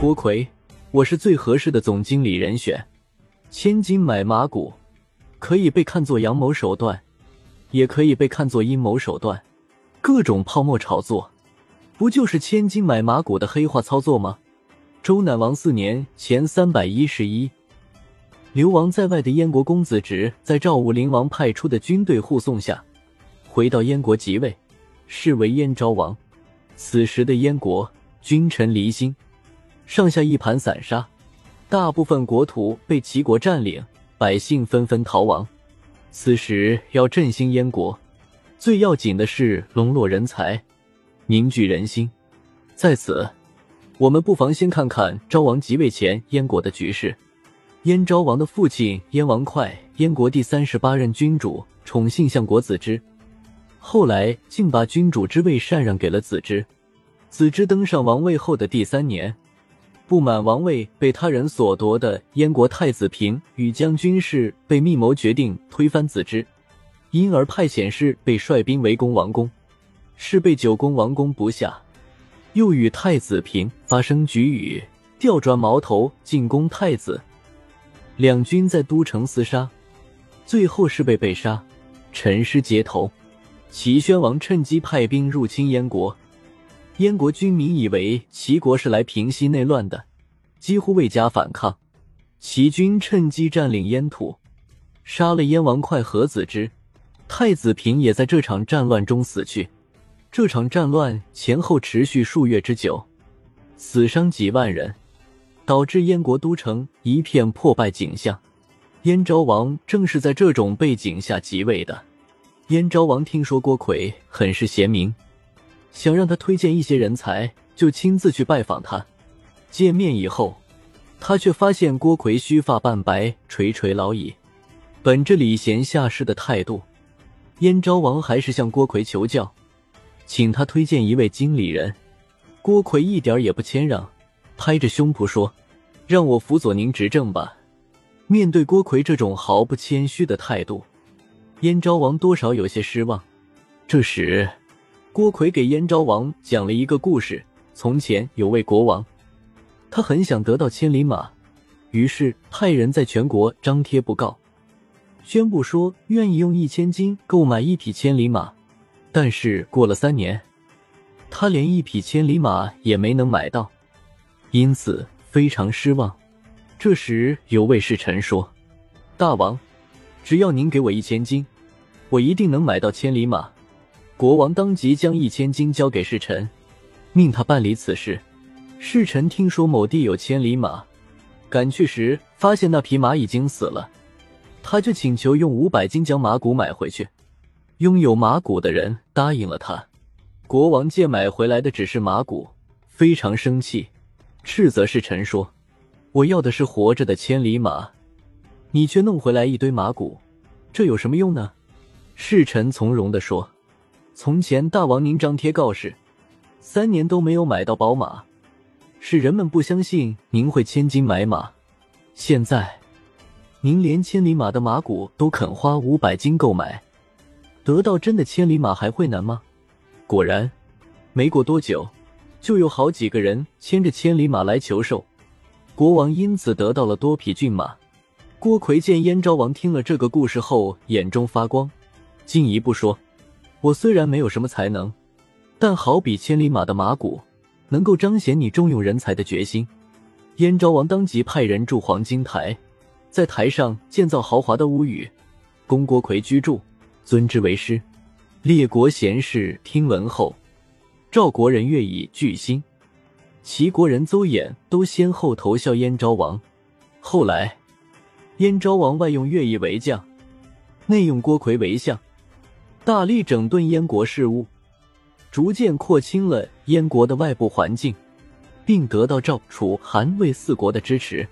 郭奎，我是最合适的总经理人选。千金买马骨，可以被看作阳谋手段，也可以被看作阴谋手段。各种泡沫炒作，不就是千金买马骨的黑化操作吗？周赧王四年前三百一十一，流亡在外的燕国公子直，在赵武灵王派出的军队护送下，回到燕国即位，是为燕昭王。此时的燕国君臣离心。上下一盘散沙，大部分国土被齐国占领，百姓纷纷逃亡。此时要振兴燕国，最要紧的是笼络人才，凝聚人心。在此，我们不妨先看看昭王即位前燕国的局势。燕昭王的父亲燕王哙，燕国第三十八任君主，宠幸相国子之，后来竟把君主之位禅让给了子之。子之登上王位后的第三年。不满王位被他人所夺的燕国太子平与将军氏被密谋决定推翻子之，因而派遣士被率兵围攻王宫，是被九攻王宫不下，又与太子平发生局龉，调转矛头进攻太子，两军在都城厮杀，最后是被被杀，陈尸街头。齐宣王趁机派兵入侵燕国。燕国军民以为齐国是来平息内乱的，几乎未加反抗。齐军趁机占领燕土，杀了燕王哙和子之，太子平也在这场战乱中死去。这场战乱前后持续数月之久，死伤几万人，导致燕国都城一片破败景象。燕昭王正是在这种背景下即位的。燕昭王听说郭奎很是贤明。想让他推荐一些人才，就亲自去拜访他。见面以后，他却发现郭奎须发半白，垂垂老矣。本着礼贤下士的态度，燕昭王还是向郭奎求教，请他推荐一位经理人。郭奎一点也不谦让，拍着胸脯说：“让我辅佐您执政吧。”面对郭奎这种毫不谦虚的态度，燕昭王多少有些失望。这时。郭奎给燕昭王讲了一个故事：从前有位国王，他很想得到千里马，于是派人在全国张贴布告，宣布说愿意用一千金购买一匹千里马。但是过了三年，他连一匹千里马也没能买到，因此非常失望。这时有位侍臣说：“大王，只要您给我一千金，我一定能买到千里马。”国王当即将一千金交给侍臣，命他办理此事。侍臣听说某地有千里马，赶去时发现那匹马已经死了，他就请求用五百金将马骨买回去。拥有马骨的人答应了他。国王见买回来的只是马骨，非常生气，斥责侍臣说：“我要的是活着的千里马，你却弄回来一堆马骨，这有什么用呢？”侍臣从容地说。从前大王您张贴告示，三年都没有买到宝马，是人们不相信您会千金买马。现在，您连千里马的马骨都肯花五百金购买，得到真的千里马还会难吗？果然，没过多久，就有好几个人牵着千里马来求售。国王因此得到了多匹骏马。郭奎见燕昭王听了这个故事后，眼中发光，进一步说。我虽然没有什么才能，但好比千里马的马骨，能够彰显你重用人才的决心。燕昭王当即派人筑黄金台，在台上建造豪华的屋宇，供郭奎居住，尊之为师。列国贤士听闻后，赵国人乐以巨心，齐国人邹衍都先后投效燕昭王。后来，燕昭王外用乐毅为将，内用郭奎为相。大力整顿燕国事务，逐渐廓清了燕国的外部环境，并得到赵、楚、韩、魏四国的支持。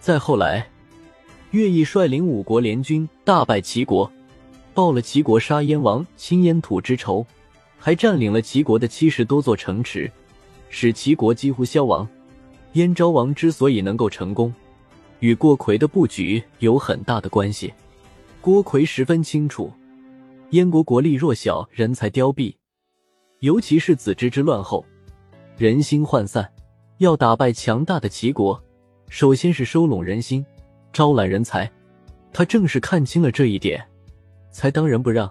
再后来，乐毅率领五国联军大败齐国，报了齐国杀燕王、侵燕土之仇，还占领了齐国的七十多座城池，使齐国几乎消亡。燕昭王之所以能够成功，与郭奎的布局有很大的关系。郭奎十分清楚。燕国国力弱小，人才凋敝，尤其是子之之乱后，人心涣散，要打败强大的齐国，首先是收拢人心，招揽人才。他正是看清了这一点，才当仁不让，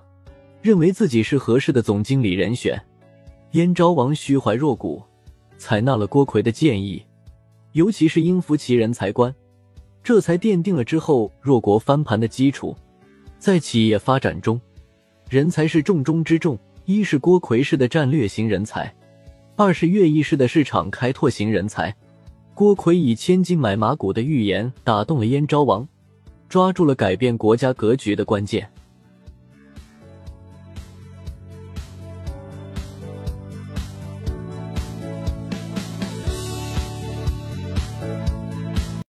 认为自己是合适的总经理人选。燕昭王虚怀若谷，采纳了郭奎的建议，尤其是应服其人才观，这才奠定了之后弱国翻盘的基础。在企业发展中，人才是重中之重。一是郭奎式的战略型人才，二是乐毅式的市场开拓型人才。郭奎以千金买马骨的预言打动了燕昭王，抓住了改变国家格局的关键。